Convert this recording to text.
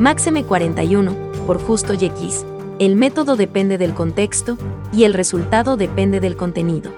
Máxime 41, por justo y X. El método depende del contexto y el resultado depende del contenido.